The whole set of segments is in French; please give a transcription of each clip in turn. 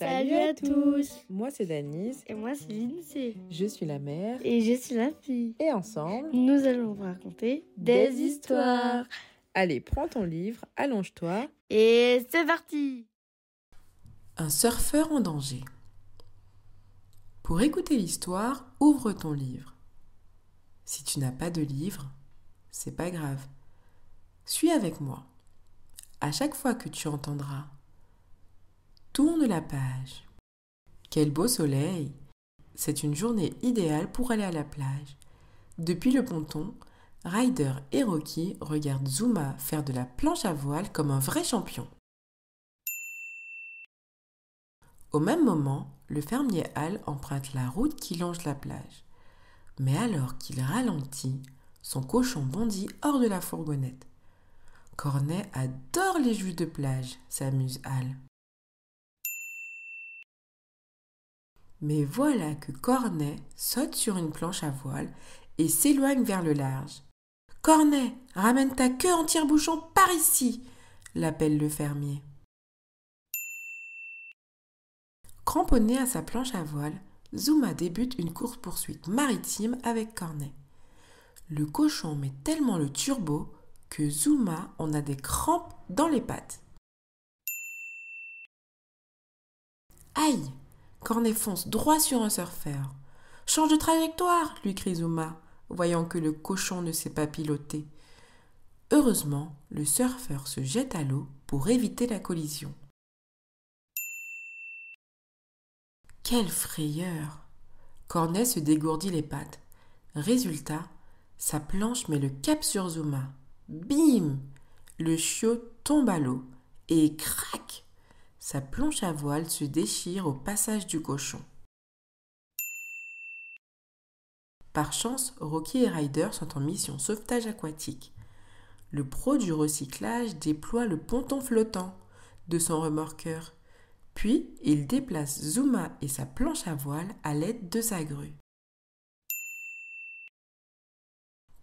Salut à tous Moi c'est Danise. Et moi c'est Lindsay. Je suis la mère. Et je suis la fille. Et ensemble, nous allons vous raconter des, histoires. Allez, prends ton livre, allonge-toi. Et c'est parti Un surfeur en danger. Pour écouter l'histoire, ouvre ton livre. Si tu n'as pas de livre, c'est pas grave. Suis avec moi. À chaque fois que tu entendras Tourne la page. Quel beau soleil C'est une journée idéale pour aller à la plage. Depuis le ponton, Ryder et Rocky regardent Zuma faire de la planche à voile comme un vrai champion. Au même moment, le fermier Al emprunte la route qui longe la plage. Mais alors qu'il ralentit, son cochon bondit hors de la fourgonnette. Cornet adore les jus de plage, s'amuse Al. Mais voilà que Cornet saute sur une planche à voile et s'éloigne vers le large. Cornet, ramène ta queue en tire-bouchon par ici l'appelle le fermier. Cramponné à sa planche à voile, Zuma débute une course-poursuite maritime avec Cornet. Le cochon met tellement le turbo que Zuma en a des crampes dans les pattes. Aïe Cornet fonce droit sur un surfeur. Change de trajectoire lui crie Zuma, voyant que le cochon ne sait pas piloter. Heureusement, le surfeur se jette à l'eau pour éviter la collision. Quelle frayeur Cornet se dégourdit les pattes. Résultat, sa planche met le cap sur Zuma. Bim Le chiot tombe à l'eau et crac sa planche à voile se déchire au passage du cochon. Par chance, Rocky et Ryder sont en mission sauvetage aquatique. Le pro du recyclage déploie le ponton flottant de son remorqueur, puis il déplace Zuma et sa planche à voile à l'aide de sa grue.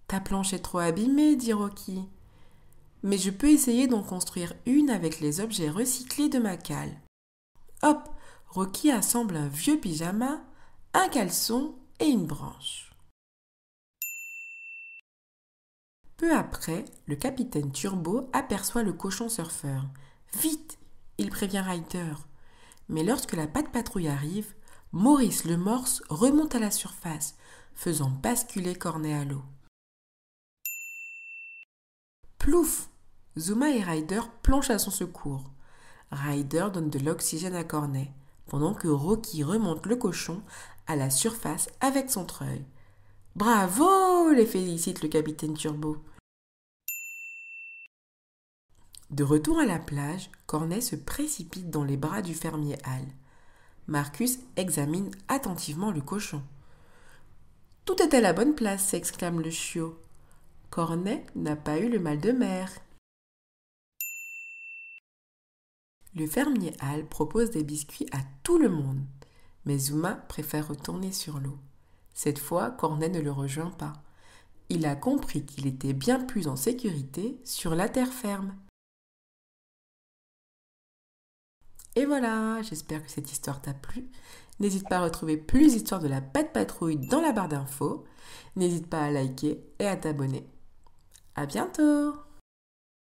Ta planche est trop abîmée, dit Rocky mais je peux essayer d'en construire une avec les objets recyclés de ma cale. Hop, Rocky assemble un vieux pyjama, un caleçon et une branche. Peu après, le capitaine Turbo aperçoit le cochon surfeur. Vite il prévient Ryder. Mais lorsque la patte patrouille arrive, Maurice le morse remonte à la surface, faisant basculer Cornet à l'eau. Plouf Zuma et Ryder planchent à son secours. Ryder donne de l'oxygène à Cornet, pendant que Rocky remonte le cochon à la surface avec son treuil. Bravo les félicite le capitaine Turbo. De retour à la plage, Cornet se précipite dans les bras du fermier Hal. Marcus examine attentivement le cochon. Tout est à la bonne place, s'exclame le chiot. Cornet n'a pas eu le mal de mer. Le fermier Hal propose des biscuits à tout le monde, mais Zuma préfère retourner sur l'eau. Cette fois, Cornet ne le rejoint pas. Il a compris qu'il était bien plus en sécurité sur la terre ferme. Et voilà, j'espère que cette histoire t'a plu. N'hésite pas à retrouver plus d'histoires de la patte patrouille dans la barre d'infos. N'hésite pas à liker et à t'abonner. À bientôt